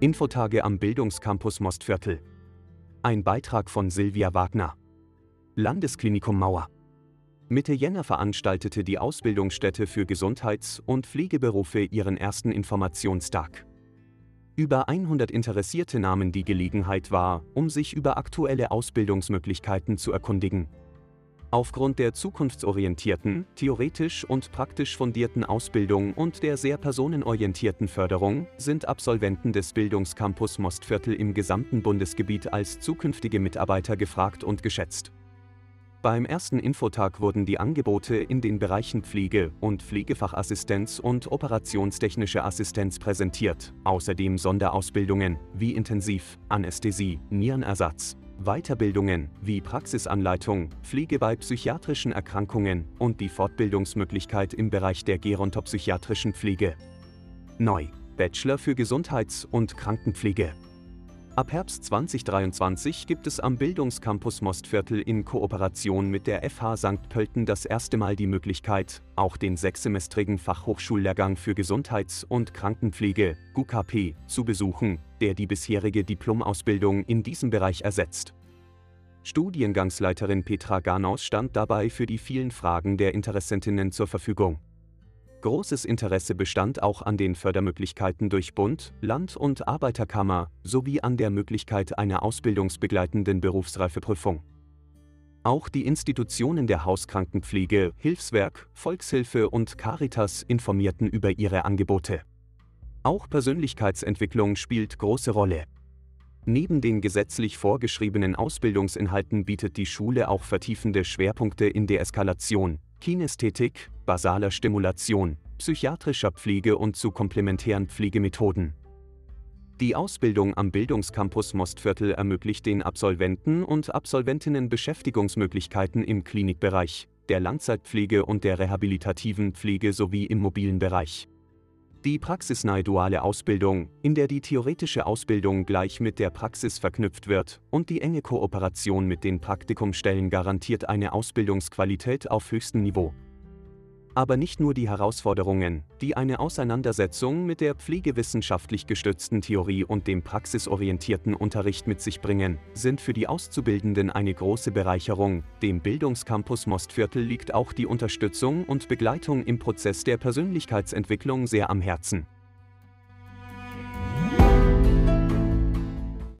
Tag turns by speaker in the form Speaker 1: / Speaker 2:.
Speaker 1: Infotage am Bildungscampus Mostviertel. Ein Beitrag von Silvia Wagner. Landesklinikum Mauer. Mitte Jänner veranstaltete die Ausbildungsstätte für Gesundheits- und Pflegeberufe ihren ersten Informationstag. Über 100 Interessierte nahmen die Gelegenheit wahr, um sich über aktuelle Ausbildungsmöglichkeiten zu erkundigen. Aufgrund der zukunftsorientierten, theoretisch und praktisch fundierten Ausbildung und der sehr personenorientierten Förderung sind Absolventen des Bildungscampus Mostviertel im gesamten Bundesgebiet als zukünftige Mitarbeiter gefragt und geschätzt. Beim ersten Infotag wurden die Angebote in den Bereichen Pflege und Pflegefachassistenz und operationstechnische Assistenz präsentiert, außerdem Sonderausbildungen wie Intensiv, Anästhesie, Nierenersatz, Weiterbildungen wie Praxisanleitung, Pflege bei psychiatrischen Erkrankungen und die Fortbildungsmöglichkeit im Bereich der gerontopsychiatrischen Pflege. Neu. Bachelor für Gesundheits- und Krankenpflege. Ab Herbst 2023 gibt es am Bildungscampus Mostviertel in Kooperation mit der FH St. Pölten das erste Mal die Möglichkeit, auch den sechssemestrigen Fachhochschullehrgang für Gesundheits- und Krankenpflege, GUKP, zu besuchen, der die bisherige Diplomausbildung in diesem Bereich ersetzt. Studiengangsleiterin Petra Garnaus stand dabei für die vielen Fragen der Interessentinnen zur Verfügung. Großes Interesse bestand auch an den Fördermöglichkeiten durch Bund, Land- und Arbeiterkammer sowie an der Möglichkeit einer ausbildungsbegleitenden Berufsreifeprüfung. Auch die Institutionen der Hauskrankenpflege, Hilfswerk, Volkshilfe und Caritas informierten über ihre Angebote. Auch Persönlichkeitsentwicklung spielt große Rolle. Neben den gesetzlich vorgeschriebenen Ausbildungsinhalten bietet die Schule auch vertiefende Schwerpunkte in Deeskalation, Kinästhetik, basaler Stimulation, psychiatrischer Pflege und zu komplementären Pflegemethoden. Die Ausbildung am Bildungscampus Mostviertel ermöglicht den Absolventen und Absolventinnen Beschäftigungsmöglichkeiten im Klinikbereich, der Langzeitpflege und der rehabilitativen Pflege sowie im mobilen Bereich. Die praxisnahe duale Ausbildung, in der die theoretische Ausbildung gleich mit der Praxis verknüpft wird und die enge Kooperation mit den Praktikumstellen garantiert eine Ausbildungsqualität auf höchstem Niveau. Aber nicht nur die Herausforderungen, die eine Auseinandersetzung mit der pflegewissenschaftlich gestützten Theorie und dem praxisorientierten Unterricht mit sich bringen, sind für die Auszubildenden eine große Bereicherung. Dem Bildungscampus Mostviertel liegt auch die Unterstützung und Begleitung im Prozess der Persönlichkeitsentwicklung sehr am Herzen.